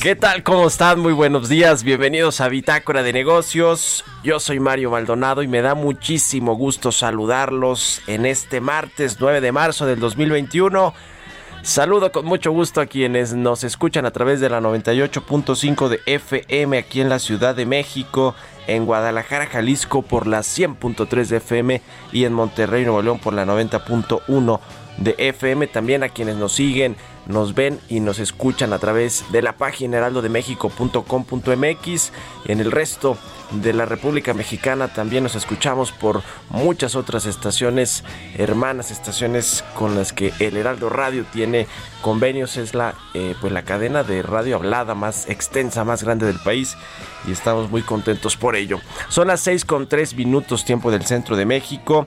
¿Qué tal? ¿Cómo están? Muy buenos días. Bienvenidos a Bitácora de Negocios. Yo soy Mario Maldonado y me da muchísimo gusto saludarlos en este martes 9 de marzo del 2021. Saludo con mucho gusto a quienes nos escuchan a través de la 98.5 de FM aquí en la Ciudad de México, en Guadalajara, Jalisco por la 100.3 de FM y en Monterrey, Nuevo León por la 90.1 de FM. También a quienes nos siguen, nos ven y nos escuchan a través de la página heraldodemexico.com.mx. En el resto de la República Mexicana también nos escuchamos por muchas otras estaciones hermanas, estaciones con las que el Heraldo Radio tiene convenios. Es la, eh, pues la cadena de radio hablada más extensa, más grande del país y estamos muy contentos por ello. Son las 6 con 3 minutos tiempo del centro de México.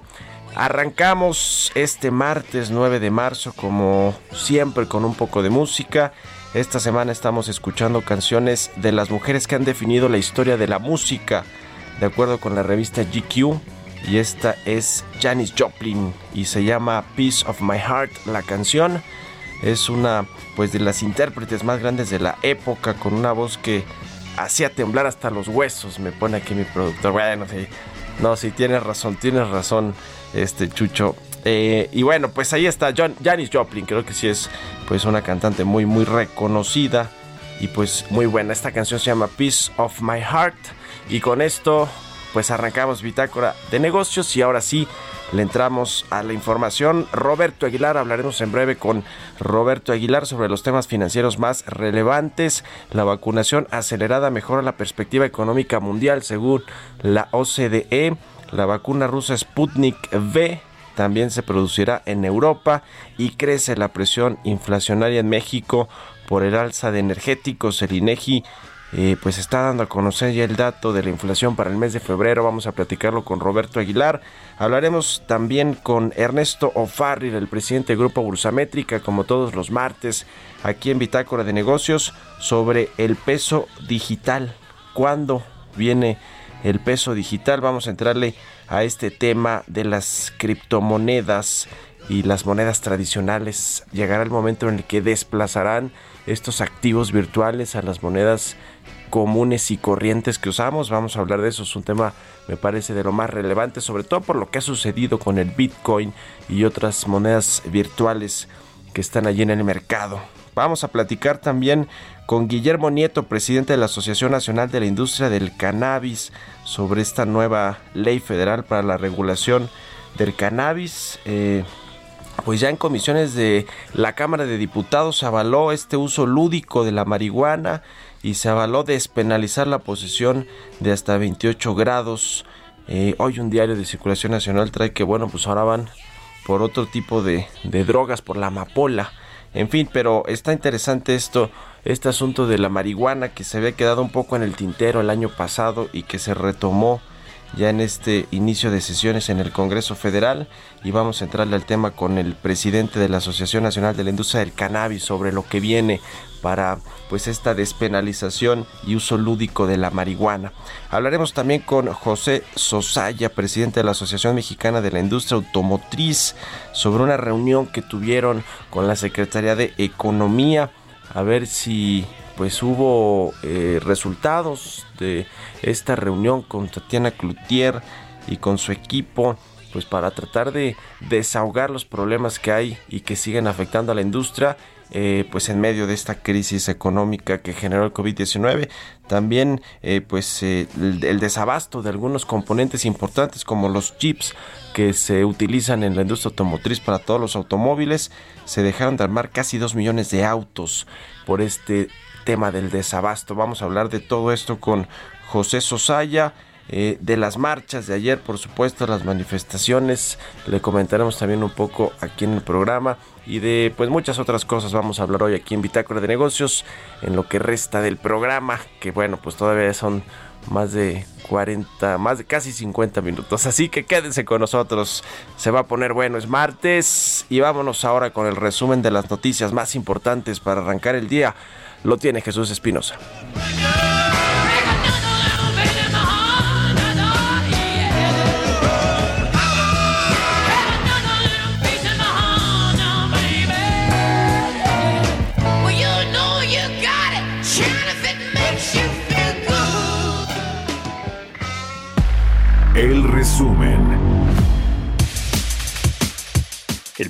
Arrancamos este martes 9 de marzo como siempre con un poco de música. Esta semana estamos escuchando canciones de las mujeres que han definido la historia de la música, de acuerdo con la revista GQ. Y esta es Janis Joplin y se llama Piece of My Heart la canción. Es una pues de las intérpretes más grandes de la época con una voz que hacía temblar hasta los huesos, me pone aquí mi productor. Bueno, no, sí, tienes razón, tienes razón, este Chucho. Eh, y bueno, pues ahí está John, Janis Joplin, creo que sí es pues una cantante muy, muy reconocida y pues muy buena. Esta canción se llama Piece of My Heart y con esto pues arrancamos Bitácora de Negocios y ahora sí le entramos a la información. Roberto Aguilar, hablaremos en breve con Roberto Aguilar sobre los temas financieros más relevantes. La vacunación acelerada mejora la perspectiva económica mundial según la OCDE. La vacuna rusa Sputnik V también se producirá en Europa y crece la presión inflacionaria en México por el alza de energéticos. El INEGI eh, pues está dando a conocer ya el dato de la inflación para el mes de febrero. Vamos a platicarlo con Roberto Aguilar. Hablaremos también con Ernesto O'Farrill, el presidente del Grupo Bursamétrica, como todos los martes, aquí en Bitácora de Negocios, sobre el peso digital. ¿Cuándo viene el peso digital? Vamos a entrarle a este tema de las criptomonedas y las monedas tradicionales. Llegará el momento en el que desplazarán estos activos virtuales a las monedas comunes y corrientes que usamos. Vamos a hablar de eso, es un tema me parece de lo más relevante, sobre todo por lo que ha sucedido con el Bitcoin y otras monedas virtuales que están allí en el mercado. Vamos a platicar también con Guillermo Nieto, presidente de la Asociación Nacional de la Industria del Cannabis, sobre esta nueva ley federal para la regulación del cannabis. Eh, pues ya en comisiones de la Cámara de Diputados se avaló este uso lúdico de la marihuana y se avaló despenalizar la posesión de hasta 28 grados. Eh, hoy un diario de circulación nacional trae que, bueno, pues ahora van por otro tipo de, de drogas, por la amapola. En fin, pero está interesante esto, este asunto de la marihuana que se había quedado un poco en el tintero el año pasado y que se retomó ya en este inicio de sesiones en el Congreso Federal y vamos a entrarle al tema con el presidente de la Asociación Nacional de la Industria del Cannabis sobre lo que viene para pues esta despenalización y uso lúdico de la marihuana. Hablaremos también con José Sosaya, presidente de la Asociación Mexicana de la Industria Automotriz, sobre una reunión que tuvieron con la Secretaría de Economía, a ver si pues hubo eh, resultados de esta reunión con Tatiana Cloutier y con su equipo pues para tratar de desahogar los problemas que hay y que siguen afectando a la industria eh, pues en medio de esta crisis económica que generó el COVID-19, también eh, pues eh, el, desabasto de algunos componentes importantes como los chips que se utilizan en la industria automotriz para todos los automóviles, se dejaron de armar casi 2 millones de autos por este tema del desabasto. Vamos a hablar de todo esto con José Sosaya. Eh, de las marchas de ayer, por supuesto, las manifestaciones, le comentaremos también un poco aquí en el programa y de pues muchas otras cosas vamos a hablar hoy aquí en Bitácora de Negocios en lo que resta del programa, que bueno, pues todavía son más de 40, más de casi 50 minutos. Así que quédense con nosotros. Se va a poner bueno, es martes y vámonos ahora con el resumen de las noticias más importantes para arrancar el día. Lo tiene Jesús Espinosa.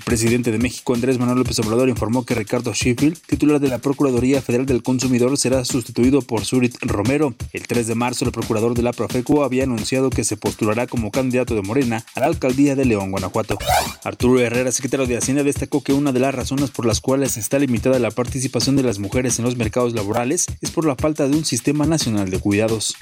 Presidente de México, Andrés Manuel López Obrador, informó que Ricardo Sheffield, titular de la Procuraduría Federal del Consumidor, será sustituido por Surit Romero. El 3 de marzo, el procurador de la Profeco había anunciado que se postulará como candidato de Morena a la alcaldía de León, Guanajuato. Arturo Herrera, secretario de Hacienda, destacó que una de las razones por las cuales está limitada la participación de las mujeres en los mercados laborales es por la falta de un sistema nacional de cuidados.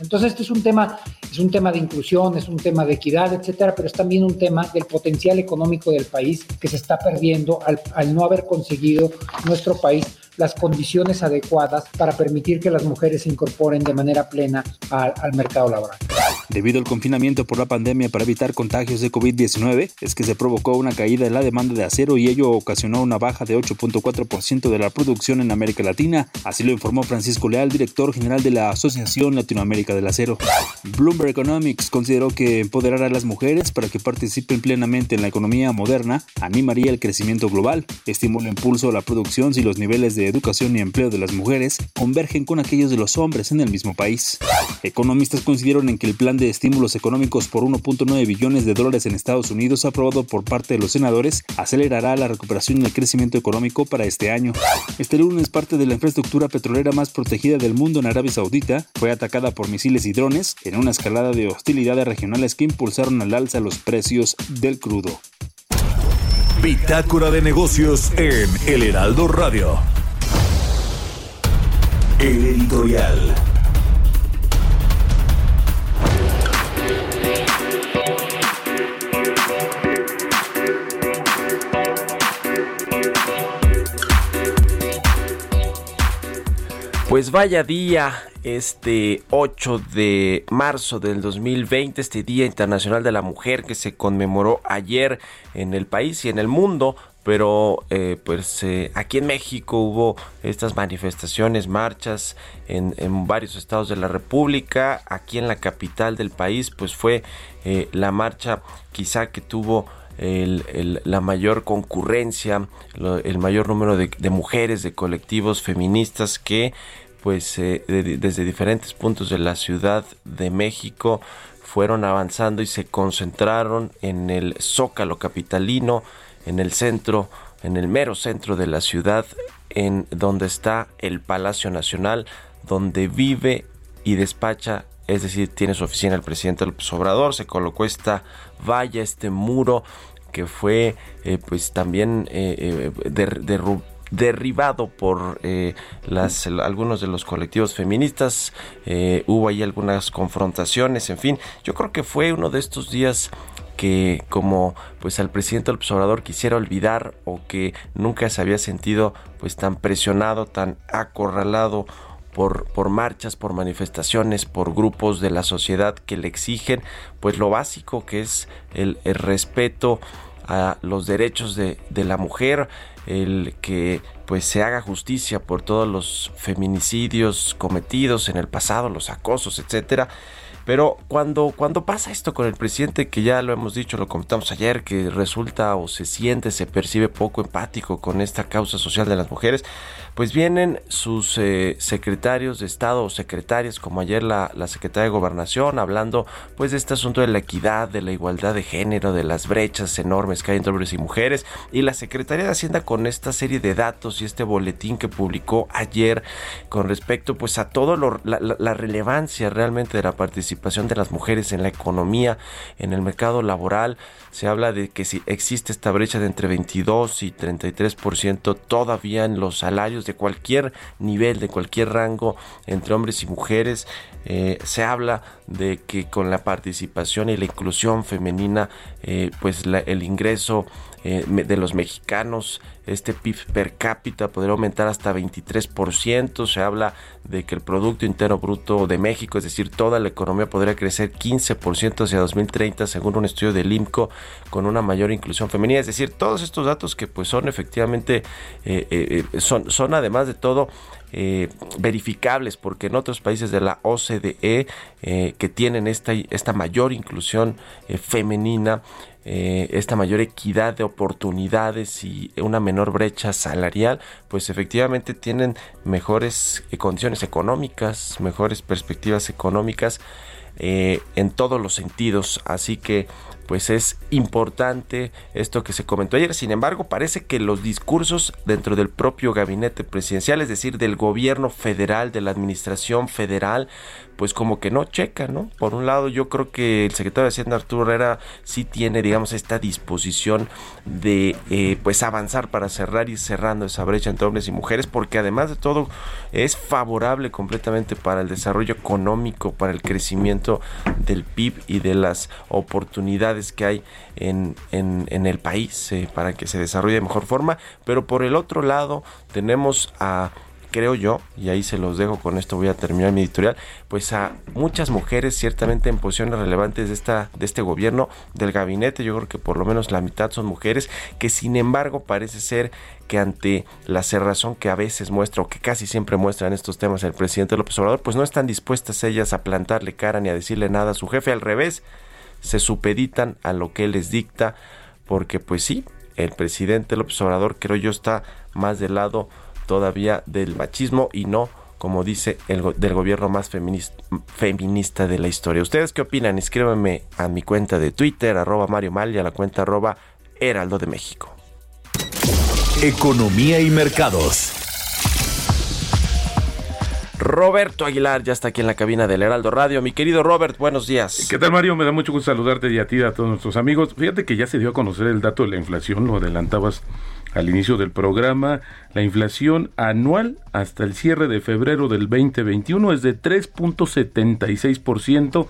Entonces, este es un tema, es un tema de inclusión, es un tema de equidad, etcétera, pero es también un tema del potencial económico del país que se está perdiendo al, al no haber conseguido nuestro país las condiciones adecuadas para permitir que las mujeres se incorporen de manera plena al, al mercado laboral. Debido al confinamiento por la pandemia para evitar contagios de COVID-19, es que se provocó una caída en la demanda de acero y ello ocasionó una baja de 8.4% de la producción en América Latina. Así lo informó Francisco Leal, director general de la Asociación Latinoamérica del Acero. Bloomberg Economics consideró que empoderar a las mujeres para que participen plenamente en la economía moderna animaría el crecimiento global, estimula impulso a la producción si los niveles de educación y empleo de las mujeres convergen con aquellos de los hombres en el mismo país. Economistas consideraron en que el plan de estímulos económicos por 1.9 billones de dólares en Estados Unidos aprobado por parte de los senadores acelerará la recuperación y el crecimiento económico para este año. Este lunes parte de la infraestructura petrolera más protegida del mundo en Arabia Saudita fue atacada por misiles y drones en una escalada de hostilidades regionales que impulsaron al alza los precios del crudo. Bitácora de negocios en El Heraldo Radio. El editorial. Pues vaya día este 8 de marzo del 2020, este Día Internacional de la Mujer que se conmemoró ayer en el país y en el mundo, pero eh, pues eh, aquí en México hubo estas manifestaciones, marchas en, varios estados de la República, aquí en la capital del país pues fue eh, la marcha quizá que tuvo la mayor concurrencia, el mayor número de, mujeres, de colectivos feministas que pues desde diferentes puntos de la Ciudad de México fueron avanzando y se concentraron en el zócalo capitalino, en el centro, en el mero centro de la ciudad, en donde está el Palacio Nacional, donde vive y despacha es decir, tiene su oficina el presidente López Obrador, se colocó esta valla, este muro que fue eh, pues también eh, eh derribado por las, algunos de los colectivos feministas, hubo ahí algunas confrontaciones, en fin, yo creo que fue uno de estos días que como pues al presidente López Obrador quisiera olvidar o que nunca se había sentido pues tan presionado, tan acorralado por, por marchas, por manifestaciones, por grupos de la sociedad que le exigen pues lo básico que es el, respeto a los derechos de, de, la mujer, el que pues se haga justicia por todos los feminicidios cometidos en el pasado, los acosos, etcétera. Pero cuando, cuando pasa esto con el presidente, que ya lo hemos dicho, lo comentamos ayer, que resulta o se siente, se percibe poco empático con esta causa social de las mujeres, pues vienen sus eh, secretarios de Estado o secretarias, como ayer la, la secretaria de Gobernación, hablando pues de este asunto de la equidad, de la igualdad de género, de las brechas enormes que hay entre hombres y mujeres, y la Secretaría de Hacienda con esta serie de datos y este boletín que publicó ayer con respecto pues a todo la, la relevancia realmente de la participación de las mujeres en la economía, en el mercado laboral. Se habla de que si existe esta brecha de entre 22 y 33% todavía en los salarios de cualquier nivel, de cualquier rango entre hombres y mujeres. Eh, se habla de que con la participación y la inclusión femenina, eh, pues el ingreso eh, de los mexicanos, este PIB per cápita podría aumentar hasta 23%. Se habla de que el Producto Interno Bruto de México, es decir, toda la economía podría crecer 15% hacia 2030, según un estudio del IMCO, con una mayor inclusión femenina. Es decir, todos estos datos que pues son efectivamente, son, son además de todo eh, verificables, porque en otros países de la OCDE eh, que tienen esta, esta mayor inclusión eh, femenina, esta mayor equidad de oportunidades y una menor brecha salarial, pues efectivamente tienen mejores condiciones económicas, mejores perspectivas económicas en todos los sentidos. Así que pues es importante esto que se comentó ayer. Sin embargo, parece que los discursos dentro del propio gabinete presidencial, es decir, del gobierno federal, de la administración federal, pues como que no checa, ¿no? Por un lado, yo creo que el secretario de Hacienda Arturo Herrera sí tiene, digamos, esta disposición de eh, pues avanzar para cerrar y cerrando esa brecha entre hombres y mujeres, porque además de todo es favorable completamente para el desarrollo económico, para el crecimiento del PIB y de las oportunidades que hay en, en, el país eh, para que se desarrolle de mejor forma. Pero por el otro lado, tenemos a creo yo, y ahí se los dejo, con esto voy a terminar mi editorial, pues a muchas mujeres ciertamente en posiciones relevantes de, esta, de este gobierno, del gabinete, yo creo que por lo menos la mitad son mujeres, que sin embargo parece ser que ante la cerrazón que a veces muestra o que casi siempre muestra en estos temas el presidente López Obrador, pues no están dispuestas ellas a plantarle cara ni a decirle nada a su jefe, al revés, se supeditan a lo que él les dicta, porque pues sí, el presidente López Obrador creo yo está más del lado todavía del machismo y no como dice el del gobierno más feminista, de la historia. ¿Ustedes qué opinan? Escríbanme a mi cuenta de Twitter, arroba Mario Mal y a la cuenta arroba Heraldo de México. Economía y mercados. Roberto Aguilar ya está aquí en la cabina del Heraldo Radio. Mi querido Robert, buenos días. ¿Qué tal, Mario? Me da mucho gusto saludarte y a ti y a todos nuestros amigos. Fíjate que ya se dio a conocer el dato de la inflación, lo adelantabas al inicio del programa, la inflación anual hasta el cierre de febrero del 2021 es de 3.76%.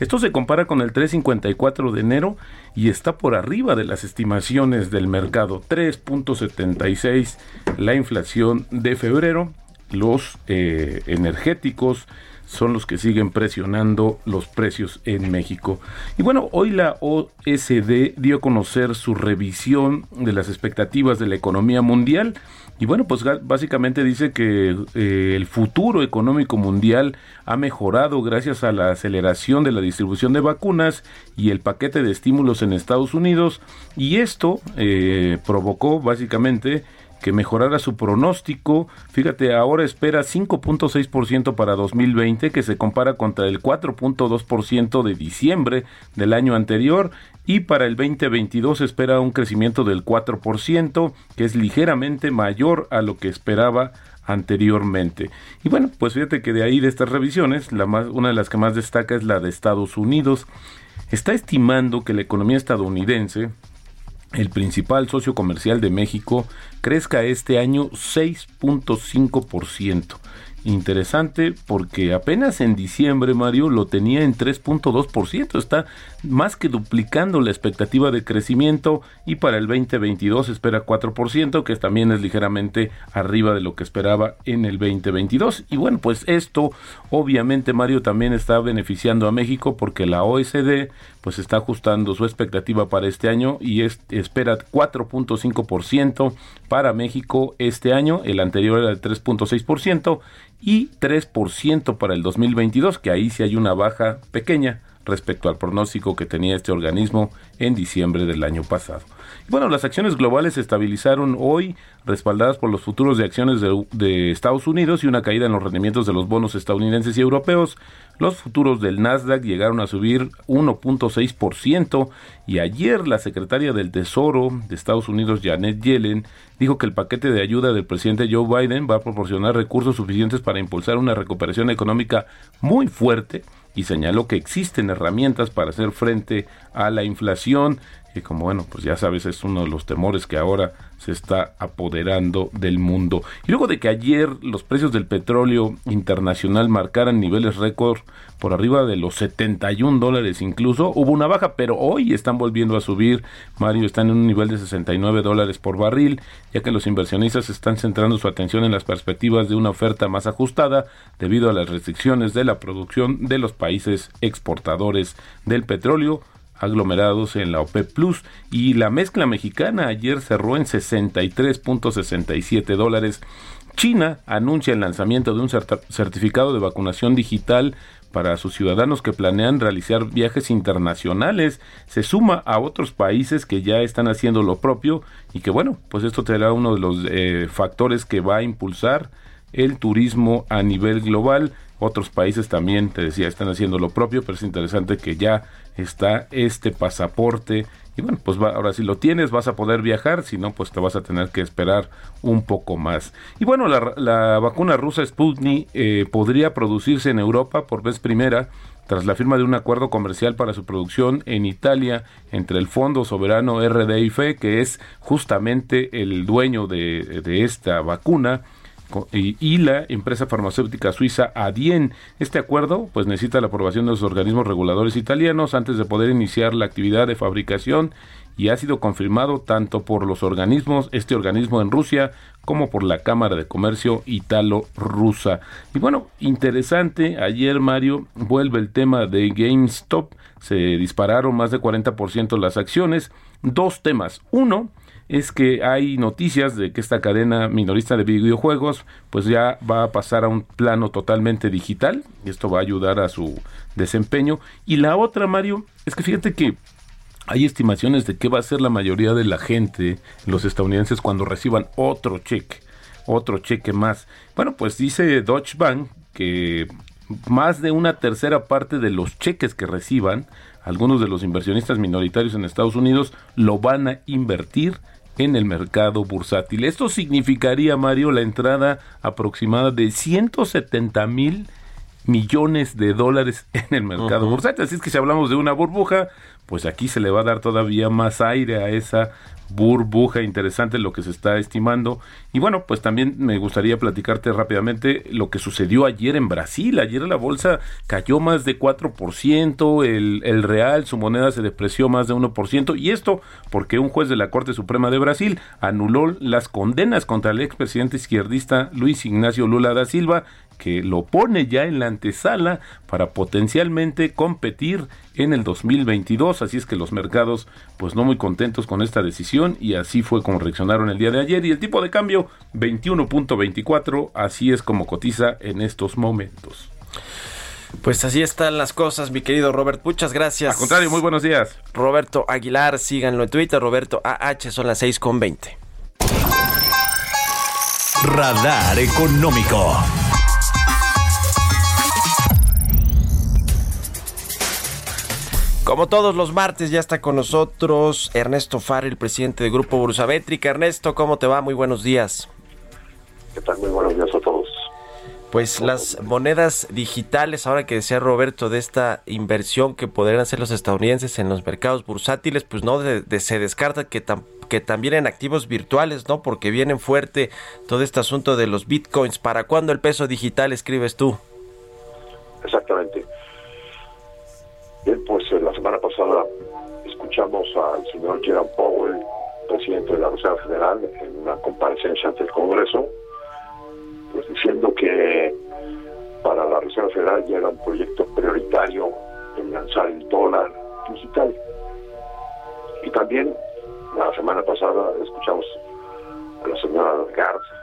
Esto se compara con el 3.54 de enero y está por arriba de las estimaciones del mercado. 3.76 la inflación de febrero. Los eh, energéticos son los que siguen presionando los precios en México. Y bueno, hoy la OSD dio a conocer su revisión de las expectativas de la economía mundial. Y bueno, pues básicamente dice que eh, el futuro económico mundial ha mejorado gracias a la aceleración de la distribución de vacunas y el paquete de estímulos en Estados Unidos. Y esto eh, provocó básicamente que mejorara su pronóstico. Fíjate, ahora espera 5.6% para 2020, que se compara contra el 4.2% de diciembre del año anterior. Y para el 2022 espera un crecimiento del 4%, que es ligeramente mayor a lo que esperaba anteriormente. Y bueno, pues fíjate que de ahí de estas revisiones, una de las que más destaca es la de Estados Unidos. Está estimando que la economía estadounidense el principal socio comercial de México, crezca este año 6.5%. interesante porque apenas en diciembre, Mario, lo tenía en 3.2%. Está más que duplicando la expectativa de crecimiento y para el 2022 espera 4%, que también es ligeramente arriba de lo que esperaba en el 2022. Y bueno, pues esto obviamente, Mario, también está beneficiando a México porque la OSD pues está ajustando su expectativa para este año y espera 4.5% para México este año, el anterior era de 3.6% y 3% para el 2022, que ahí sí hay una baja pequeña respecto al pronóstico que tenía este organismo en diciembre del año pasado. Bueno, las acciones globales se estabilizaron hoy, respaldadas por los futuros de acciones de, Estados Unidos y una caída en los rendimientos de los bonos estadounidenses y europeos. Los futuros del Nasdaq llegaron a subir 1.6% y ayer la secretaria del Tesoro de Estados Unidos, Janet Yellen, dijo que el paquete de ayuda del presidente Joe Biden va a proporcionar recursos suficientes para impulsar una recuperación económica muy fuerte y señaló que existen herramientas para hacer frente a la inflación y como bueno, pues ya sabes, es uno de los temores que ahora se está apoderando del mundo. Y luego de que ayer los precios del petróleo internacional marcaran niveles récord por arriba de los 71 dólares incluso, hubo una baja, pero hoy están volviendo a subir. Mario están en un nivel de 69 dólares por barril, ya que los inversionistas están centrando su atención en las perspectivas de una oferta más ajustada debido a las restricciones de la producción de los países exportadores del petróleo aglomerados en la OPEP Plus y la mezcla mexicana ayer cerró en 63.67 dólares. China anuncia el lanzamiento de un certificado de vacunación digital para sus ciudadanos que planean realizar viajes internacionales. Se suma a otros países que ya están haciendo lo propio y que bueno, pues esto será uno de los eh, factores que va a impulsar el turismo a nivel global. Otros países también, te decía, están haciendo lo propio, pero es interesante que ya está este pasaporte. Y bueno, pues ahora si lo tienes vas a poder viajar, si no, pues te vas a tener que esperar un poco más. Y bueno, la, vacuna rusa Sputnik eh, podría producirse en Europa por vez primera tras la firma de un acuerdo comercial para su producción en Italia entre el Fondo Soberano RDIF, que es justamente el dueño de esta vacuna, y la empresa farmacéutica suiza Adien. Este acuerdo pues necesita la aprobación de los organismos reguladores italianos antes de poder iniciar la actividad de fabricación y ha sido confirmado tanto por los organismos, este organismo en Rusia, como por la Cámara de Comercio Italo-Rusa. Y bueno, interesante, ayer Mario vuelve el tema de GameStop, se dispararon más de 40% las acciones, dos temas. Uno, es que hay noticias de que esta cadena minorista de videojuegos pues ya va a pasar a un plano totalmente digital y esto va a ayudar a su desempeño. Y la otra, Mario, es que fíjate que hay estimaciones de qué va a ser la mayoría de la gente, los estadounidenses, cuando reciban otro cheque, otro cheque más. Bueno, pues dice Deutsche Bank que más de una tercera parte de los cheques que reciban, algunos de los inversionistas minoritarios en Estados Unidos lo van a invertir en el mercado bursátil. Esto significaría, Mario, la entrada aproximada de 170 mil millones de dólares en el mercado bursátil. Así es que si hablamos de una burbuja, pues aquí se le va a dar todavía más aire a esa burbuja interesante lo que se está estimando. Y bueno, pues también me gustaría platicarte rápidamente lo que sucedió ayer en Brasil. Ayer la bolsa cayó más de 4%, el, el real, su moneda se depreció más de 1%. Y esto porque un juez de la Corte Suprema de Brasil anuló las condenas contra el expresidente izquierdista Luis Ignacio Lula da Silva que lo pone ya en la antesala para potencialmente competir en el 2022, así es que los mercados pues no muy contentos con esta decisión y así fue como reaccionaron el día de ayer y el tipo de cambio 21.24, así es como cotiza en estos momentos. Pues así están las cosas, mi querido Robert. Muchas gracias. Al contrario, muy buenos días. Roberto Aguilar, síganlo en Twitter, Roberto AH, son las 6 con 20. Radar Económico. Como todos los martes, ya está con nosotros Ernesto el presidente del Grupo Bursamétrica. Ernesto, ¿cómo te va? Muy buenos días. ¿Qué tal? Muy buenos días a todos. Pues las monedas digitales, ahora que decía Roberto de esta inversión que podrían hacer los estadounidenses en los mercados bursátiles, pues no se descarta que, que también en activos virtuales, ¿no? Porque vienen fuerte todo este asunto de los bitcoins. ¿Para cuándo el peso digital escribes tú? Exactamente. Bien, pues semana pasada escuchamos al señor Jerome Powell, presidente de la Reserva Federal, en una comparecencia ante el Congreso, pues diciendo que para la Reserva Federal ya era un proyecto prioritario el lanzar el dólar digital. Y también la semana pasada escuchamos a la señora Garza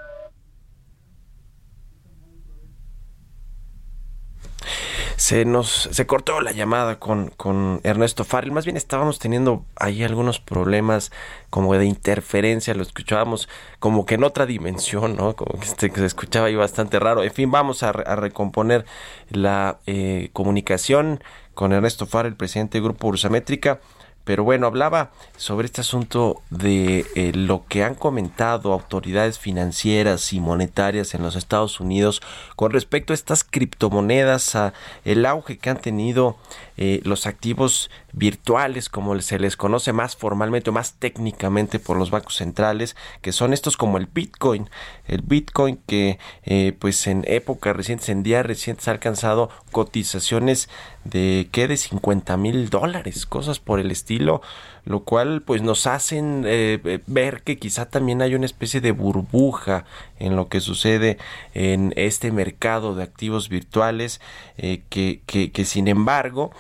se nos se cortó la llamada con, con Ernesto Farrell. Más bien estábamos teniendo ahí algunos problemas como de interferencia, lo escuchábamos como que en otra dimensión, ¿no? Como que se, escuchaba ahí bastante raro. En fin, vamos a, recomponer la eh, comunicación con Ernesto Farrell, presidente del Grupo Ursamétrica. Pero bueno, hablaba sobre este asunto de eh, lo que han comentado autoridades financieras y monetarias en los Estados Unidos con respecto a estas criptomonedas, a el auge que han tenido eh, los activos virtuales, como se les conoce más formalmente o más técnicamente por los bancos centrales, que son estos como el Bitcoin. El Bitcoin que eh, pues en épocas recientes, en días recientes ha alcanzado cotizaciones de que de 50 mil dólares, cosas por el estilo, lo cual pues nos hacen eh, ver que quizá también hay una especie de burbuja en lo que sucede en este mercado de activos virtuales que, que sin embargo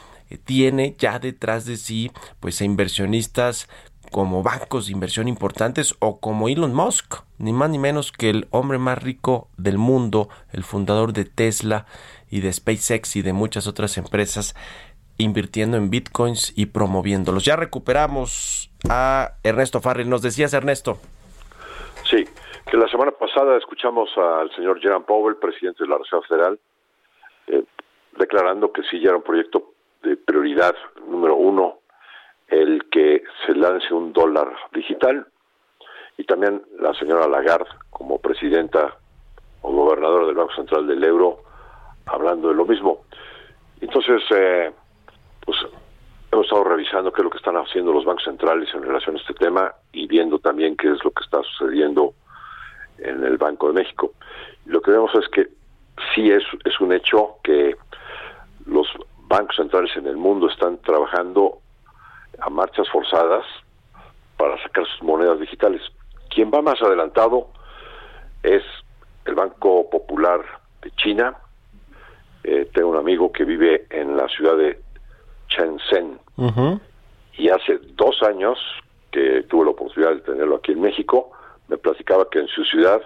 tiene ya detrás de sí pues inversionistas como bancos de inversión importantes o como Elon Musk, ni más ni menos que el hombre más rico del mundo, el fundador de Tesla y de SpaceX y de muchas otras empresas invirtiendo en bitcoins y promoviéndolos. Ya recuperamos a Ernesto Farrell. Nos decías, Ernesto. Sí, que la semana pasada escuchamos al señor Jerome Powell, presidente de la Reserva Federal, eh, declarando que sí ya era un proyecto de prioridad número uno el que se lance un dólar digital y también la señora Lagarde como presidenta o gobernadora del Banco Central del Euro hablando de lo mismo. Entonces, eh, pues hemos estado revisando qué es lo que están haciendo los bancos centrales en relación a este tema y viendo también qué es lo que está sucediendo en el Banco de México. lo que vemos es que sí es, es un hecho que los bancos centrales en el mundo están trabajando a marchas forzadas para sacar sus monedas digitales. Quien va más adelantado es el Banco Popular de China. Eh, tengo un amigo que vive en la ciudad de Shenzhen y hace dos años que tuve la oportunidad de tenerlo aquí en México, me platicaba que en su ciudad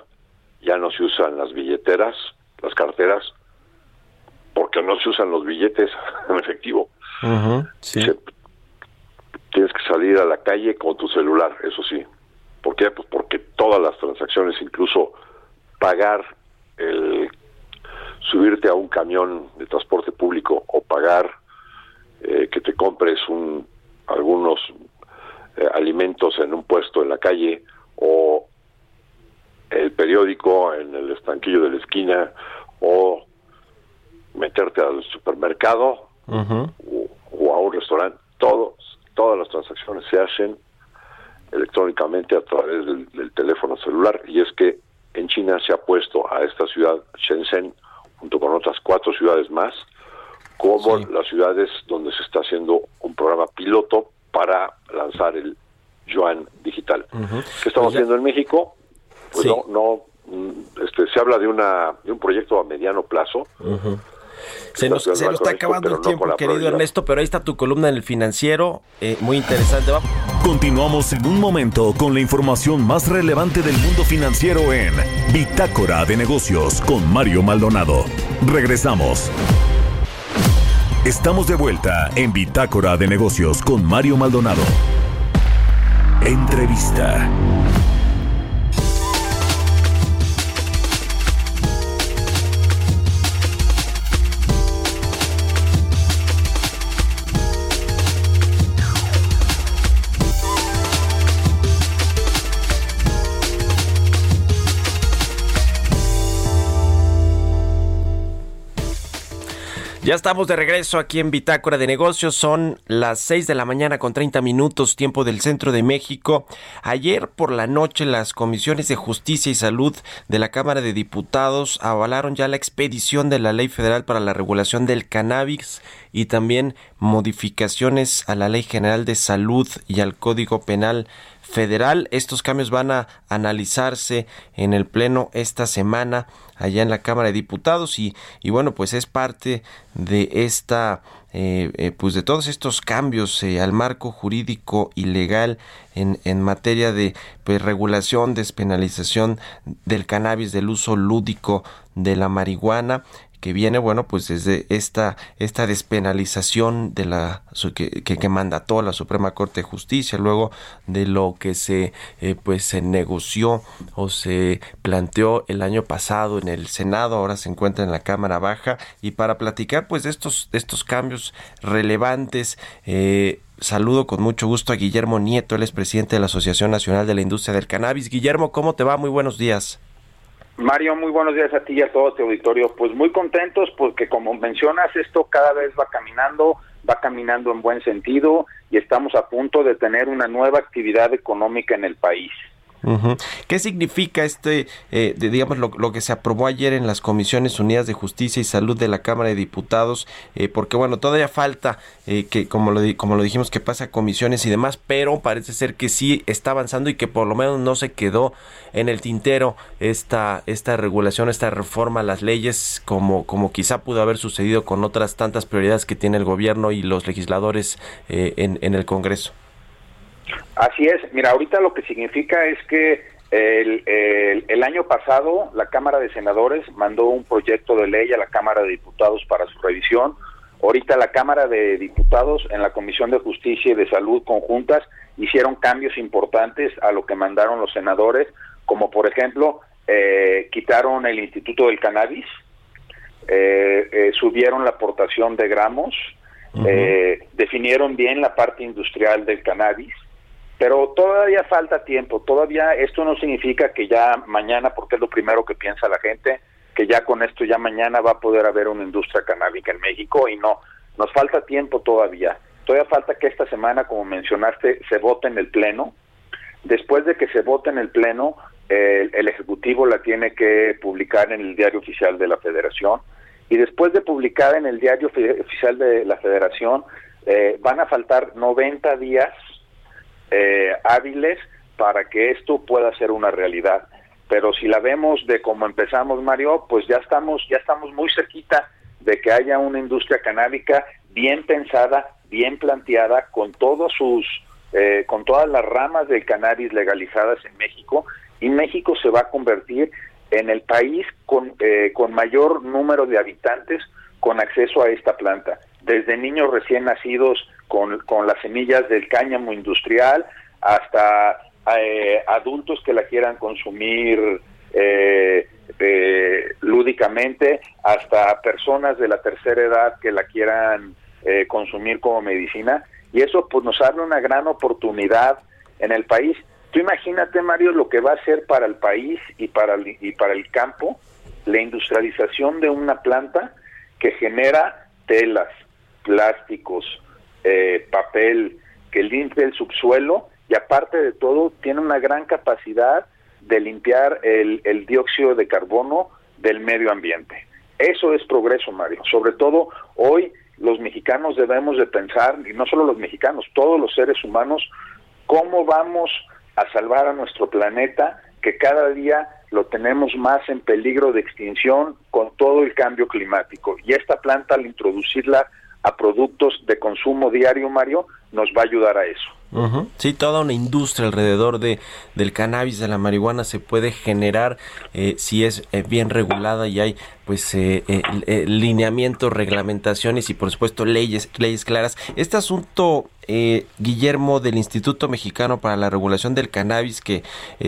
ya no se usan las billeteras, las carteras, porque no se usan los billetes en efectivo. tienes que salir a la calle con tu celular, eso sí. ¿Por qué? Pues porque todas las transacciones, incluso pagar el subirte a un camión de transporte público o pagar eh, que te compres un algunos eh, alimentos en un puesto en la calle o el periódico en el estanquillo de la esquina o meterte al supermercado o, a un restaurante, todos, todas las transacciones se hacen electrónicamente a través del, teléfono celular. Y es que en China se ha puesto a esta ciudad, Shenzhen, junto con otras cuatro ciudades más, como las ciudades donde se está haciendo un programa piloto para lanzar el yuan digital. ¿Qué estamos pues haciendo en México? Pues no, no mm, este, se habla de una de un proyecto a mediano plazo. Se nos, está acabando el tiempo, querido Ernesto, pero ahí está tu columna en el financiero, eh, muy interesante. Continuamos en un momento con la información más relevante del mundo financiero en Bitácora de Negocios con Mario Maldonado. Regresamos. Estamos de vuelta en Bitácora de Negocios con Mario Maldonado. Entrevista. Ya estamos de regreso aquí en Bitácora de Negocios. Son las 6 de la mañana con 30 minutos, tiempo del centro de México. Ayer por la noche las comisiones de justicia y salud de la Cámara de Diputados avalaron ya la expedición de la Ley Federal para la Regulación del Cannabis y también modificaciones a la Ley General de Salud y al Código Penal federal. Estos cambios van a analizarse en el Pleno esta semana allá en la Cámara de Diputados y, y bueno, pues es parte de esta eh, eh, pues de todos estos cambios eh, al marco jurídico y legal en, en materia de pues, regulación, despenalización del cannabis, del uso lúdico de la marihuana que viene, bueno, pues desde esta, esta despenalización de la que, que, mandató la Suprema Corte de Justicia, luego de lo que se eh, pues se negoció o se planteó el año pasado en el Senado, ahora se encuentra en la Cámara Baja, y para platicar pues de estos, estos cambios relevantes, eh, saludo con mucho gusto a Guillermo Nieto, él es presidente de la Asociación Nacional de la Industria del Cannabis. Guillermo, ¿cómo te va? Muy buenos días. Mario, muy buenos días a ti y a todo este auditorio. Pues muy contentos porque como mencionas, esto cada vez va caminando, va caminando en buen sentido y estamos a punto de tener una nueva actividad económica en el país. ¿Qué significa este, eh, digamos, lo, que se aprobó ayer en las Comisiones Unidas de Justicia y Salud de la Cámara de Diputados? Eh, porque, bueno, todavía falta eh, que, como lo, como lo dijimos, que pasa a comisiones y demás, pero parece ser que sí está avanzando y que por lo menos no se quedó en el tintero esta, esta regulación, esta reforma a las leyes, como, quizá pudo haber sucedido con otras tantas prioridades que tiene el gobierno y los legisladores en, en el Congreso. Así es, mira, ahorita lo que significa es que el, el, año pasado la Cámara de Senadores mandó un proyecto de ley a la Cámara de Diputados para su revisión. Ahorita la Cámara de Diputados en la Comisión de Justicia y de Salud conjuntas hicieron cambios importantes a lo que mandaron los senadores, como por ejemplo eh, quitaron el Instituto del Cannabis, eh, eh, subieron la aportación de gramos, definieron bien la parte industrial del cannabis, pero todavía falta tiempo, todavía esto no significa que ya mañana, porque es lo primero que piensa la gente, que ya con esto ya mañana va a poder haber una industria canábica en México y no, nos falta tiempo todavía. Todavía falta que esta semana, como mencionaste, se vote en el Pleno. Después de que se vote en el Pleno, el, Ejecutivo la tiene que publicar en el Diario Oficial de la Federación. Y después de publicar en el Diario Oficial de la Federación, eh, van a faltar 90 días eh, hábiles para que esto pueda ser una realidad. Pero si la vemos de cómo empezamos, Mario, pues ya estamos, ya estamos muy cerquita de que haya una industria canábica bien pensada, bien planteada, con todos sus, eh, con todas las ramas del cannabis legalizadas en México, y México se va a convertir en el país con, eh, con mayor número de habitantes con acceso a esta planta, desde niños recién nacidos con, con las semillas del cáñamo industrial hasta eh, adultos que la quieran consumir eh, eh, lúdicamente, hasta personas de la tercera edad que la quieran consumir como medicina. Y eso pues nos abre una gran oportunidad en el país. Tú imagínate, Mario, lo que va a ser para el país y para el, y para el campo la industrialización de una planta que genera telas, plásticos, eh, papel que limpia el subsuelo y aparte de todo tiene una gran capacidad de limpiar el, el dióxido de carbono del medio ambiente. Eso es progreso, Mario. Sobre todo hoy los mexicanos debemos de pensar, y no solo los mexicanos, todos los seres humanos, cómo vamos a salvar a nuestro planeta que cada día lo tenemos más en peligro de extinción con todo el cambio climático. Y esta planta, al introducirla a productos de consumo diario, Mario, nos va a ayudar a eso. Sí, toda una industria alrededor de del cannabis, de la marihuana se puede generar eh, si es eh, bien regulada y hay pues eh, lineamientos, reglamentaciones y por supuesto leyes leyes claras. Este asunto Guillermo del Instituto Mexicano para la Regulación del Cannabis que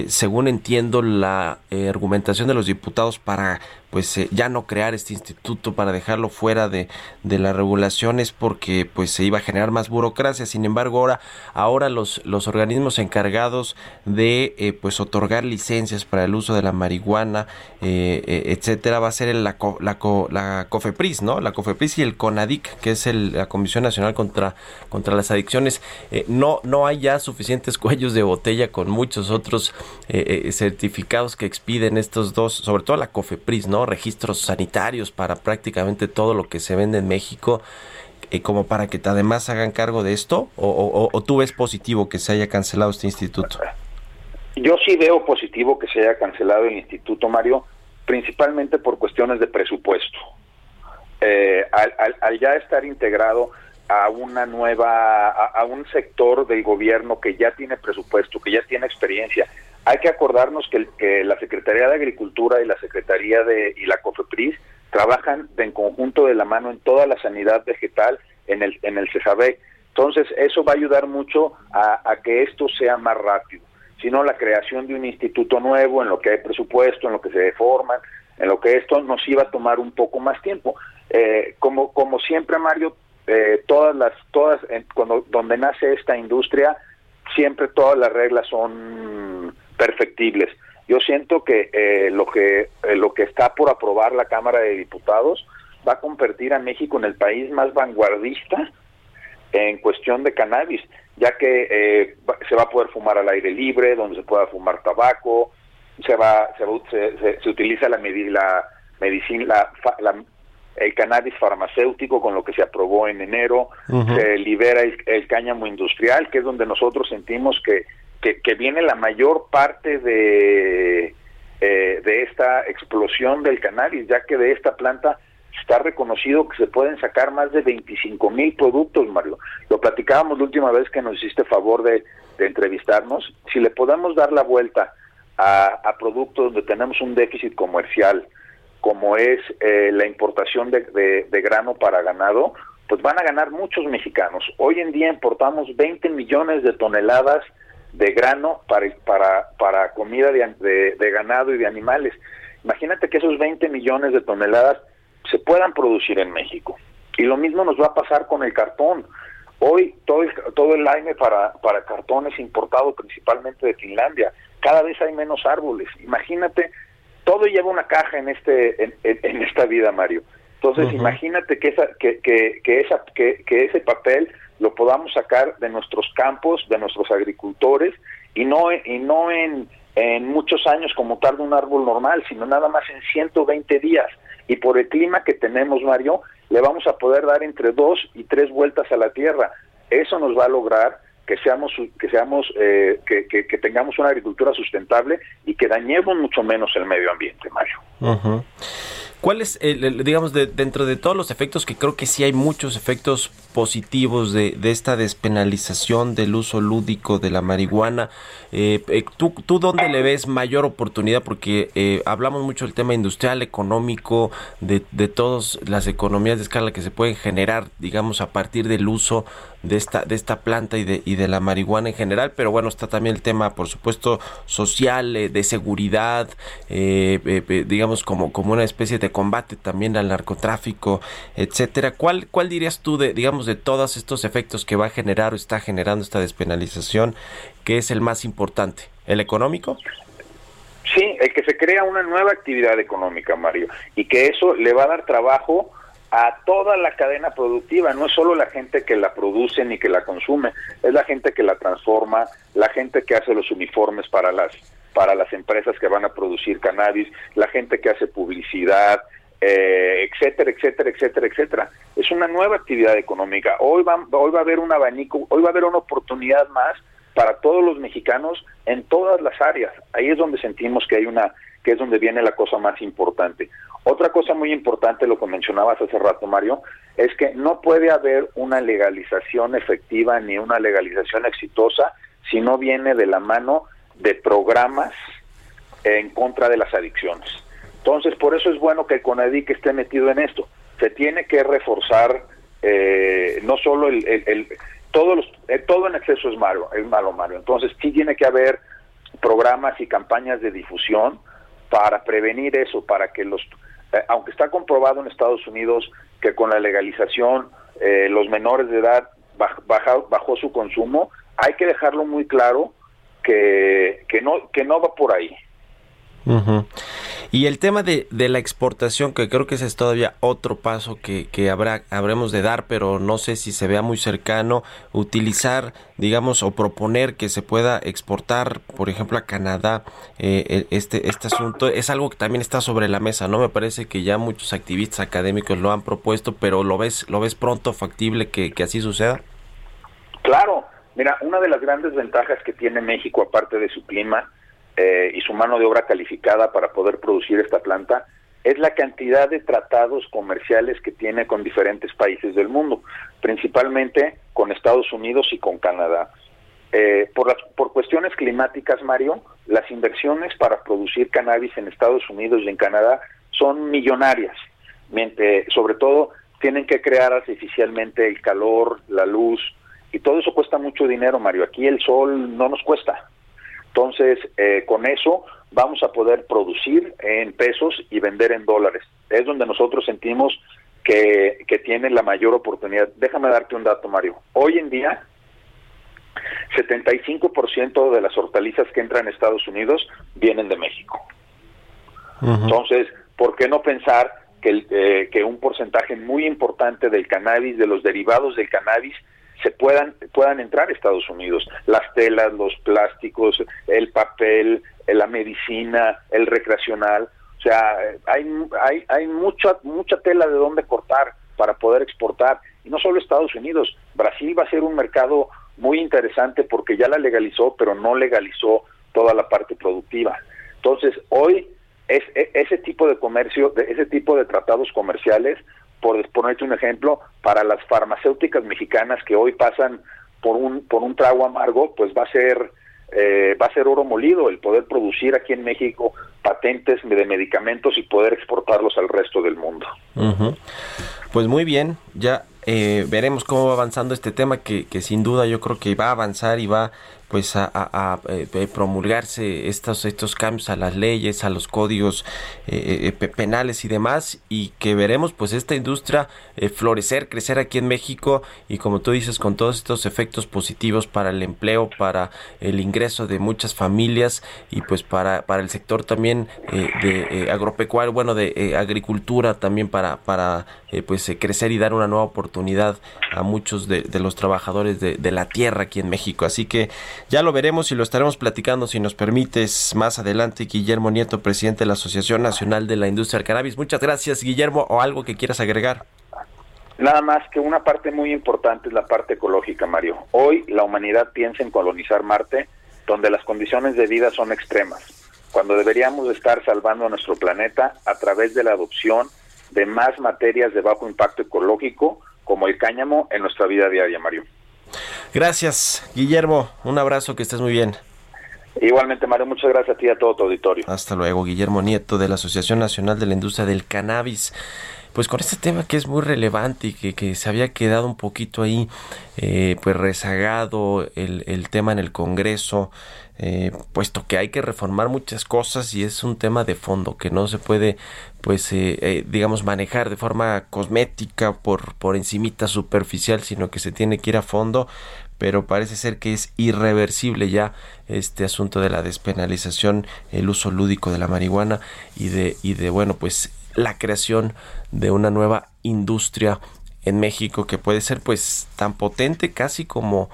según entiendo la argumentación de los diputados para pues ya no crear este instituto para dejarlo fuera de, de la regulación es porque pues se iba a generar más burocracia. Sin embargo, ahora, ahora los, los organismos encargados de eh, pues otorgar licencias para el uso de la marihuana, eh, eh, etcétera, va a ser la la, la, la, COFEPRIS, ¿no? La COFEPRIS y el CONADIC, que es la Comisión Nacional contra, contra las Adicciones. Eh, no, no hay ya suficientes cuellos de botella con muchos otros eh, certificados que expiden estos dos, sobre todo la COFEPRIS, ¿no? Registros sanitarios para prácticamente todo lo que se vende en México. como para que además hagan cargo de esto? O, o, tú ves positivo que se haya cancelado este instituto? Yo sí veo positivo que se haya cancelado el instituto, Mario, principalmente por cuestiones de presupuesto. Eh, al, ya estar integrado a una nueva, a, un sector del gobierno que ya tiene presupuesto, que ya tiene experiencia, hay que acordarnos que, que la Secretaría de Agricultura y la Secretaría de y la COFEPRIS trabajan en conjunto de la mano en toda la sanidad vegetal en el en el CESABE. Entonces eso va a ayudar mucho a que esto sea más rápido sino la creación de un instituto nuevo en lo que hay presupuesto, en lo que se deforman, en lo que esto nos iba a tomar un poco más tiempo. Eh, como, como siempre, Mario, eh, todas las, todas, cuando, donde nace esta industria, siempre todas las reglas son perfectibles. Yo siento que eh, lo que lo que está por aprobar la Cámara de Diputados va a convertir a México en el país más vanguardista en cuestión de cannabis ya que eh, se va a poder fumar al aire libre, donde se pueda fumar tabaco, se va, se, se, utiliza la, la medicina, la, el cannabis farmacéutico con lo que se aprobó en enero, se libera el, cáñamo industrial, que es donde nosotros sentimos que, que, viene la mayor parte de, eh, de esta explosión del cannabis, ya que de esta planta está reconocido que se pueden sacar más de 25 mil productos, Mario. Lo platicábamos la última vez que nos hiciste favor de, entrevistarnos. Si le podemos dar la vuelta a, productos donde tenemos un déficit comercial, como es eh, la importación de, grano para ganado, pues van a ganar muchos mexicanos. Hoy en día importamos 20 millones de toneladas de grano para, para, para comida de, de ganado y de animales. Imagínate que esos 20 millones de toneladas se puedan producir en México. Y lo mismo nos va a pasar con el cartón. Hoy todo el, todo el aire para, para cartón es importado principalmente de Finlandia. Cada vez hay menos árboles. Imagínate, todo lleva una caja en este en, en, esta vida, Mario. Entonces, imagínate que esa que, que, que esa que, que ese papel lo podamos sacar de nuestros campos, de nuestros agricultores y no y no en en muchos años como tarda un árbol normal, sino nada más en 120 días y por el clima que tenemos, Mario, le vamos a poder dar entre dos y tres vueltas a la Tierra. Eso nos va a lograr que seamos que seamos eh, que, que, tengamos una agricultura sustentable y que dañemos mucho menos el medio ambiente, Mario. ¿Cuál es, el, digamos, de, dentro de todos los efectos, que creo que sí hay muchos efectos positivos de, de esta despenalización del uso lúdico de la marihuana, eh, eh, ¿tú, ¿tú dónde le ves mayor oportunidad? Porque eh, hablamos mucho del tema industrial, económico, de, de todas las economías de escala que se pueden generar, digamos, a partir del uso de esta, de esta planta y de, y de la marihuana en general, pero bueno, está también el tema, por supuesto, social, de seguridad, digamos, como, como una especie de combate también al narcotráfico, etcétera. ¿Cuál, cuál dirías tú de, digamos, de todos estos efectos que va a generar o está generando esta despenalización, que es el más importante? ¿El económico? Sí, el que se crea una nueva actividad económica, Mario, y que eso le va a dar trabajo a toda la cadena productiva, no es solo la gente que la produce ni que la consume, es la gente que la transforma, la gente que hace los uniformes para las para las empresas que van a producir cannabis, la gente que hace publicidad, eh, etcétera, etcétera, etcétera, etcétera. Es una nueva actividad económica. Hoy va, hoy va a haber un abanico, hoy va a haber una oportunidad más para todos los mexicanos en todas las áreas. Ahí es donde sentimos que hay una, que es donde viene la cosa más importante. Otra cosa muy importante, lo que mencionabas hace rato, Mario, es que no puede haber una legalización efectiva ni una legalización exitosa si no viene de la mano de programas en contra de las adicciones. Entonces, por eso es bueno que el CONADIC esté metido en esto. Se tiene que reforzar eh, no solo el, el, todos los, eh, todo en exceso es malo, es malo, Mario. Entonces, sí tiene que haber programas y campañas de difusión para prevenir eso, para que los, eh, aunque está comprobado en Estados Unidos que con la legalización los menores de edad bajó su consumo, hay que dejarlo muy claro que, que, no, que no va por ahí. Y el tema de, de, la exportación, que creo que ese es todavía otro paso que, que habrá, habremos de dar, pero no sé si se vea muy cercano, utilizar, digamos, o proponer que se pueda exportar, por ejemplo, a Canadá, eh, este, este asunto, es algo que también está sobre la mesa, ¿no? Me parece que ya muchos activistas académicos lo han propuesto, pero ¿lo ves, lo ves pronto factible que, que así suceda? Claro, mira, una de las grandes ventajas que tiene México, aparte de su clima, eh, y su mano de obra calificada para poder producir esta planta es la cantidad de tratados comerciales que tiene con diferentes países del mundo, principalmente con Estados Unidos y con Canadá. Eh, por, las, por cuestiones climáticas, Mario, las inversiones para producir cannabis en Estados Unidos y en Canadá son millonarias, sobre todo tienen que crear artificialmente el calor, la luz, y todo eso cuesta mucho dinero, Mario. Aquí el sol no nos cuesta, entonces, eh, con eso vamos a poder producir en pesos y vender en dólares. Es donde nosotros sentimos que, que tiene la mayor oportunidad. Déjame darte un dato, Mario. Hoy en día, 75% de las hortalizas que entran a Estados Unidos vienen de México. Entonces, ¿por qué no pensar que, eh, que un porcentaje muy importante del cannabis, de los derivados del cannabis, se puedan, puedan entrar a Estados Unidos. Las telas, los plásticos, el papel, la medicina, el recreacional. O sea, hay, hay, hay mucha, mucha tela de dónde cortar para poder exportar. Y no solo Estados Unidos, Brasil va a ser un mercado muy interesante porque ya la legalizó, pero no legalizó toda la parte productiva. Entonces, hoy es, e, ese tipo de comercio, de ese tipo de tratados comerciales por ponerte un ejemplo, para las farmacéuticas mexicanas que hoy pasan por un, por un trago amargo, pues va a ser eh, va a ser oro molido el poder producir aquí en México patentes de medicamentos y poder exportarlos al resto del mundo. Pues muy bien, ya eh, veremos cómo va avanzando este tema que, que sin duda yo creo que va a avanzar y va pues a, eh, eh, promulgarse estos estos cambios a las leyes a los códigos eh, penales y demás y que veremos pues esta industria florecer crecer aquí en México y como tú dices con todos estos efectos positivos para el empleo para el ingreso de muchas familias y pues para para el sector también de agropecuario bueno de agricultura también para para pues crecer y dar una nueva oportunidad a muchos de, de los trabajadores de, de la tierra aquí en México así que ya lo veremos y lo estaremos platicando si nos permites más adelante. Guillermo Nieto, presidente de la Asociación Nacional de la Industria del Cannabis. Muchas gracias, Guillermo, o algo que quieras agregar. Nada más que una parte muy importante es la parte ecológica, Mario. Hoy la humanidad piensa en colonizar Marte, donde las condiciones de vida son extremas, cuando deberíamos estar salvando a nuestro planeta a través de la adopción de más materias de bajo impacto ecológico, como el cáñamo, en nuestra vida diaria, Mario. Gracias, Guillermo. Un abrazo, que estés muy bien. Igualmente, Mario, muchas gracias a ti y a todo tu auditorio. Hasta luego, Guillermo Nieto de la Asociación Nacional de la Industria del Cannabis. Pues con este tema que es muy relevante y que, que se había quedado un poquito ahí, eh, pues rezagado el, el tema en el Congreso, eh, puesto que hay que reformar muchas cosas y es un tema de fondo que no se puede pues eh, eh, digamos manejar de forma cosmética por por encimita superficial sino que se tiene que ir a fondo pero parece ser que es irreversible ya este asunto de la despenalización el uso lúdico de la marihuana y de y de bueno pues la creación de una nueva industria en México que puede ser pues tan potente casi como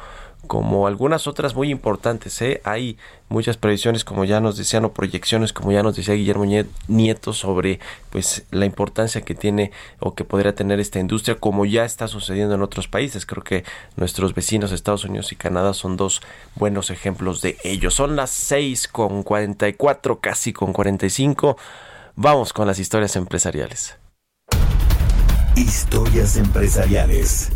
como algunas otras muy importantes. ¿eh? Hay muchas previsiones, como ya nos decían, o proyecciones, como ya nos decía Guillermo Nieto, sobre pues la importancia que tiene o que podría tener esta industria, como ya está sucediendo en otros países. Creo que nuestros vecinos, Estados Unidos y Canadá, son dos buenos ejemplos de ello. Son las 6 con 44, casi con 45. Vamos con las historias empresariales. Historias empresariales.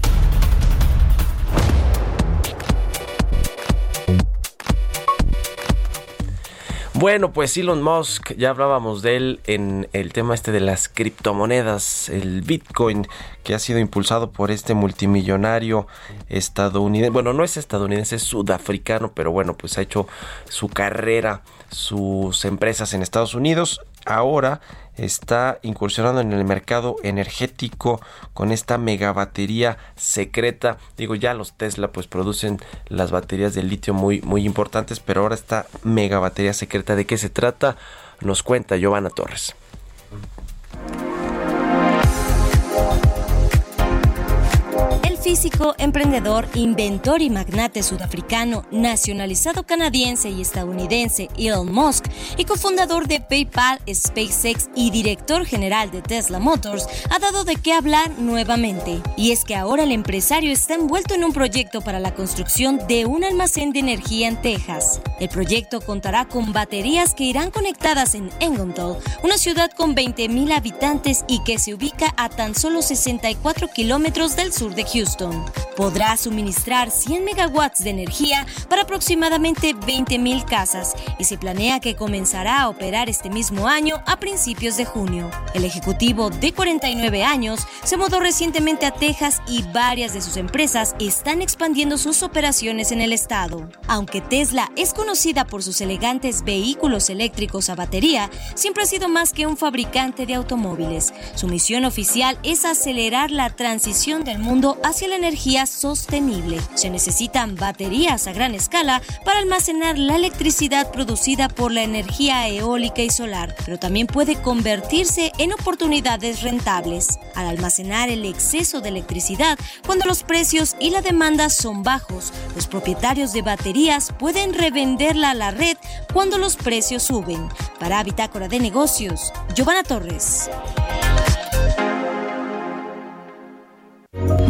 Bueno, pues Elon Musk, ya hablábamos de él en el tema este de las criptomonedas, el Bitcoin, que ha sido impulsado por este multimillonario estadounidense. Bueno, no es estadounidense, es sudafricano, pero bueno, pues ha hecho su carrera, sus empresas en Estados Unidos. Ahora está incursionando en el mercado energético con esta megabatería secreta. Digo, ya los Tesla pues producen las baterías de litio muy, muy importantes, pero ahora esta megabatería secreta, ¿de qué se trata? nos cuenta Giovanna Torres. Físico, emprendedor, inventor y magnate sudafricano, nacionalizado canadiense y estadounidense Elon Musk y cofundador de PayPal, SpaceX y director general de Tesla Motors, ha dado de qué hablar nuevamente. Y es que ahora el empresario está envuelto en un proyecto para la construcción de un almacén de energía en Texas. El proyecto contará con baterías que irán conectadas en Engontal, una ciudad con 20.000 habitantes y que se ubica a tan solo 64 kilómetros del sur de Houston. Podrá suministrar 100 megawatts de energía para aproximadamente 20.000 casas y se planea que comenzará a operar este mismo año a principios de junio. El ejecutivo de 49 años se mudó recientemente a Texas y varias de sus empresas están expandiendo sus operaciones en el estado. Aunque Tesla es conocida por sus elegantes vehículos eléctricos a batería, siempre ha sido más que un fabricante de automóviles. Su misión oficial es acelerar la transición del mundo hacia energía sostenible. Se necesitan baterías a gran escala para almacenar la electricidad producida por la energía eólica y solar, pero también puede convertirse en oportunidades rentables. Al almacenar el exceso de electricidad, cuando los precios y la demanda son bajos, los propietarios de baterías pueden revenderla a la red cuando los precios suben. Para Bitácora de Negocios, Giovanna Torres.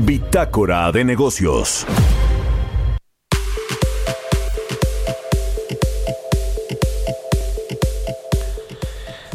Bitácora de negocios.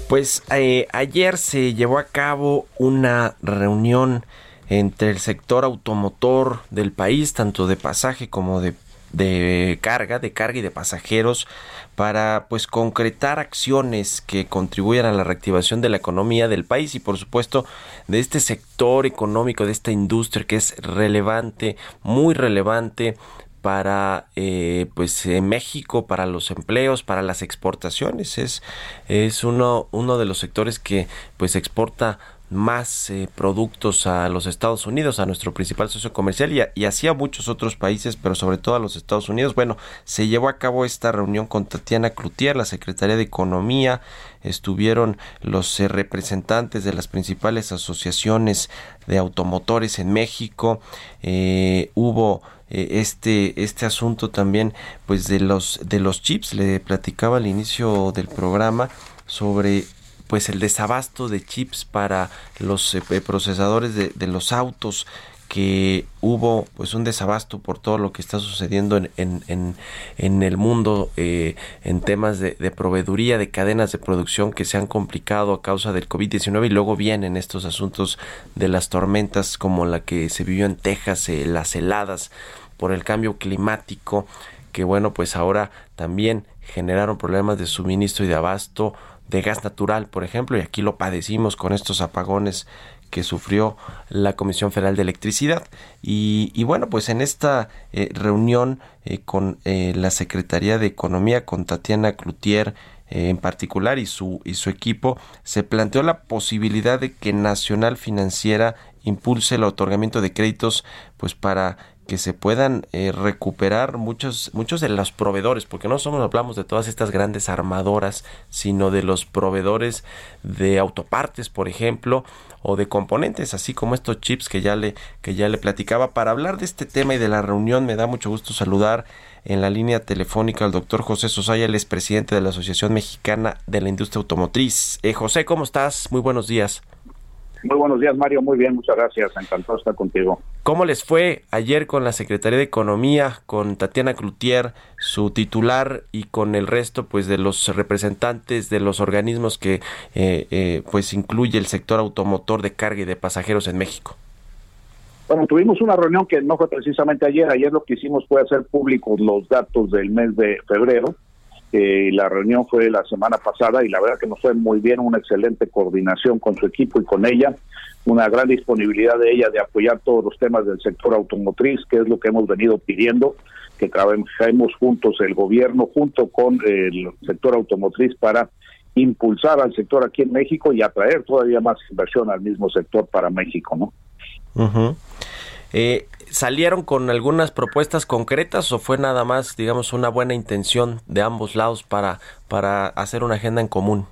Pues eh, ayer se llevó a cabo una reunión entre el sector automotor del país, tanto de pasaje como de de carga, de carga y de pasajeros para pues concretar acciones que contribuyan a la reactivación de la economía del país y por supuesto de este sector económico, de esta industria que es relevante, muy relevante para eh, pues México para los empleos para las exportaciones. Es es uno uno de los sectores que pues exporta más eh, productos a los Estados Unidos, a nuestro principal socio comercial y, así a muchos otros países, pero sobre todo a los Estados Unidos. Bueno, se llevó a cabo esta reunión con Tatiana Cloutier, la secretaria de Economía, estuvieron los eh, representantes de las principales asociaciones de automotores en México, eh, hubo este este asunto también pues de los de los chips. Le platicaba al inicio del programa sobre pues el desabasto de chips para los eh, procesadores de, los autos que hubo pues un desabasto por todo lo que está sucediendo en, en, en, el mundo eh, en temas de, proveeduría de cadenas de producción que se han complicado a causa del COVID-19 y luego vienen estos asuntos de las tormentas como la que se vivió en Texas, eh, las heladas por el cambio climático que bueno pues ahora también generaron problemas de suministro y de abasto de gas natural, por ejemplo, y aquí lo padecimos con estos apagones que sufrió la Comisión Federal de Electricidad. Y, bueno, pues en esta eh, reunión eh, con eh, la Secretaría de Economía, con Tatiana Cloutier en particular y su, y su equipo, se planteó la posibilidad de que Nacional Financiera impulse el otorgamiento de créditos pues para que se puedan eh, recuperar muchos muchos de los proveedores porque no solo hablamos de todas estas grandes armadoras sino de los proveedores de autopartes por ejemplo o de componentes así como estos chips que ya le que ya le platicaba para hablar de este tema y de la reunión me da mucho gusto saludar en la línea telefónica al doctor José Sosaya, el es presidente de la Asociación Mexicana de la Industria Automotriz. Eh, José, ¿cómo estás? Muy buenos días. Muy buenos días, Mario. Muy bien, muchas gracias. Encantado estar contigo. ¿Cómo les fue ayer con la Secretaría de Economía, con Tatiana Cloutier, su titular, y con el resto, pues, de los representantes de los organismos que, eh, eh, pues, incluye el sector automotor de carga y de pasajeros en México? Bueno, tuvimos una reunión que no fue precisamente ayer. Ayer lo que hicimos fue hacer públicos los datos del mes de febrero eh, la reunión fue la semana pasada y la verdad que nos fue muy bien, una excelente coordinación con su equipo y con ella, una gran disponibilidad de ella de apoyar todos los temas del sector automotriz, que es lo que hemos venido pidiendo, que trabajemos juntos el gobierno junto con el sector automotriz para impulsar al sector aquí en México y atraer todavía más inversión al mismo sector para México, ¿no? eh, ¿Salieron con algunas propuestas concretas o fue nada más, digamos, una buena intención de ambos lados para, para hacer una agenda en común?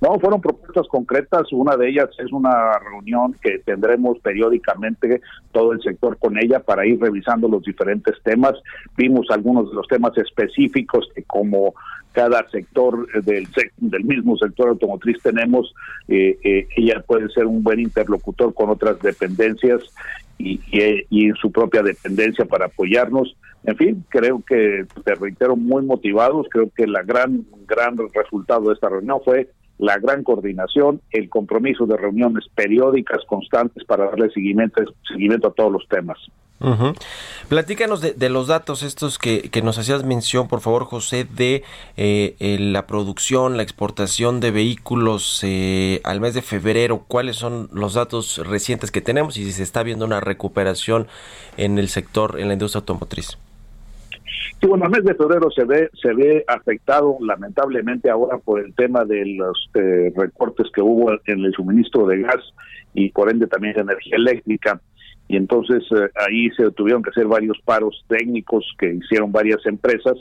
No, fueron propuestas concretas. Una de ellas es una reunión que tendremos periódicamente todo el sector con ella para ir revisando los diferentes temas. Vimos algunos de los temas específicos que como cada sector del, del mismo sector automotriz tenemos, eh, eh, ella puede ser un buen interlocutor con otras dependencias y, y, en su propia dependencia para apoyarnos. En fin, creo que, te reitero, muy motivados. Creo que la gran, gran resultado de esta reunión fue la gran coordinación, el compromiso de reuniones periódicas constantes para darle seguimiento, seguimiento a todos los temas. Platícanos de, los datos estos que, nos hacías mención, por favor, José, de eh, la producción, la exportación de vehículos eh, al mes de febrero. ¿Cuáles son los datos recientes que tenemos y si se está viendo una recuperación en el sector, en la industria automotriz? Sí, bueno, el mes de febrero se ve se ve afectado lamentablemente ahora por el tema de los eh, recortes que hubo en el suministro de gas y por ende también de energía eléctrica y entonces eh, ahí se tuvieron que hacer varios paros técnicos que hicieron varias empresas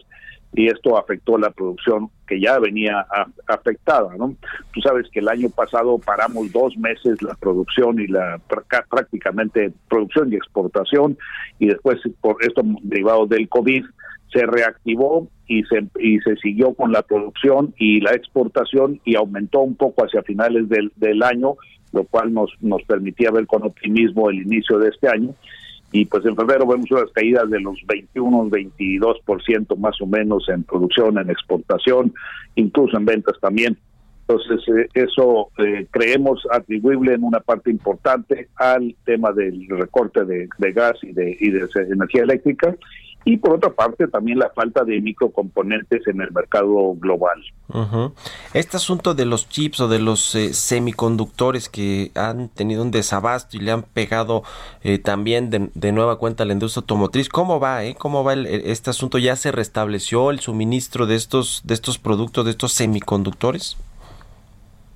y esto afectó la producción que ya venía afectada, ¿no? Tú sabes que el año pasado paramos dos meses la producción y la prácticamente producción y exportación y después por esto derivado del COVID se reactivó y se, y se siguió con la producción y la exportación y aumentó un poco hacia finales del, del año, lo cual nos, nos permitía ver con optimismo el inicio de este año. Y pues en febrero vemos unas caídas de los 21, 22% más o menos en producción, en exportación, incluso en ventas también. Entonces, eh, eso eh, creemos atribuible en una parte importante al tema del recorte de, de gas y de, y de energía eléctrica y por otra parte también la falta de microcomponentes en el mercado global. Este asunto de los chips o de los eh, semiconductores que han tenido un desabasto y le han pegado eh, también de, nueva cuenta a la industria automotriz, ¿cómo va? Eh? ¿Cómo va este asunto? ¿Ya se restableció el suministro de estos, de estos productos, de estos semiconductores?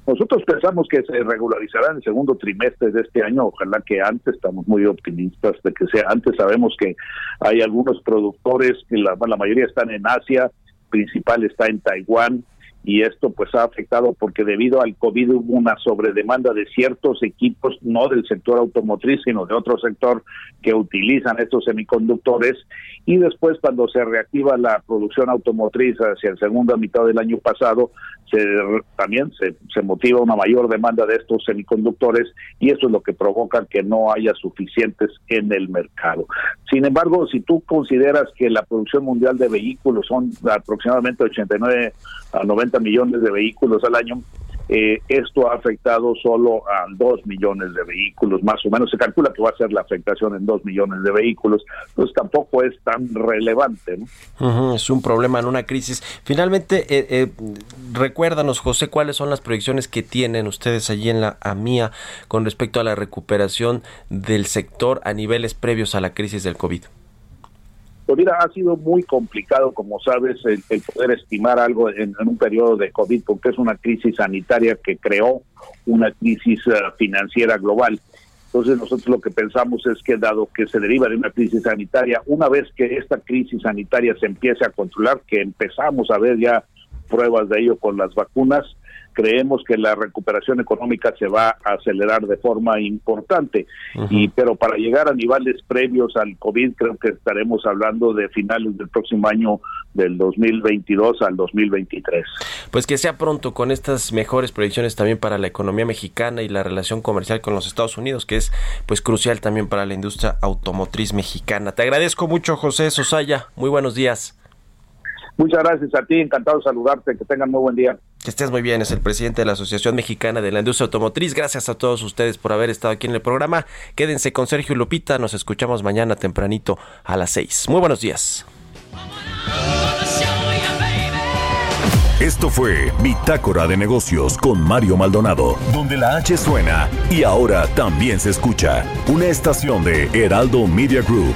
Nosotros pensamos que se regularizará en el segundo trimestre de este año, ojalá que antes, estamos muy optimistas de que sea antes. Sabemos que hay algunos productores, que la, la mayoría están en Asia, principal está en Taiwán, y esto pues ha afectado porque debido al COVID hubo una sobredemanda de ciertos equipos, no del sector automotriz, sino de otro sector que utilizan estos semiconductores y después cuando se reactiva la producción automotriz hacia el segundo mitad del año pasado, se, también se, se motiva una mayor demanda de estos semiconductores y eso es lo que provoca que no haya suficientes en el mercado. Sin embargo, si tú consideras que la producción mundial de vehículos son aproximadamente 89 a 90 millones de vehículos al año, eh, esto ha afectado solo a dos millones de vehículos, más o menos. Se calcula que va a ser la afectación en dos millones de vehículos, pues tampoco es tan relevante. es un problema en una crisis. Finalmente, eh, eh, recuérdanos, José, cuáles son las proyecciones que tienen ustedes allí en la AMIA con respecto a la recuperación del sector a niveles previos a la crisis del COVID. Pues mira, ha sido muy complicado, como sabes, el, poder estimar algo en, un periodo de COVID, porque es una crisis sanitaria que creó una crisis eh, financiera global. Entonces nosotros lo que pensamos es que dado que se deriva de una crisis sanitaria, una vez que esta crisis sanitaria se empiece a controlar, que empezamos a ver ya pruebas de ello con las vacunas, creemos que la recuperación económica se va a acelerar de forma importante. Y pero para llegar a niveles previos al COVID, creo que estaremos hablando de finales del próximo año del 2022 al 2023. Pues que sea pronto con estas mejores proyecciones también para la economía mexicana y la relación comercial con los Estados Unidos, que es pues crucial también para la industria automotriz mexicana. Te agradezco mucho, José Sosaya. Muy buenos días. Muchas gracias a ti, encantado de saludarte, que tengan muy buen día. Que estés muy bien, es el presidente de la Asociación Mexicana de la Industria Automotriz. Gracias a todos ustedes por haber estado aquí en el programa. Quédense con Sergio Lupita, nos escuchamos mañana tempranito a las 6. Muy buenos días. Esto fue Bitácora de Negocios con Mario Maldonado, donde la H suena y ahora también se escucha una estación de Heraldo Media Group.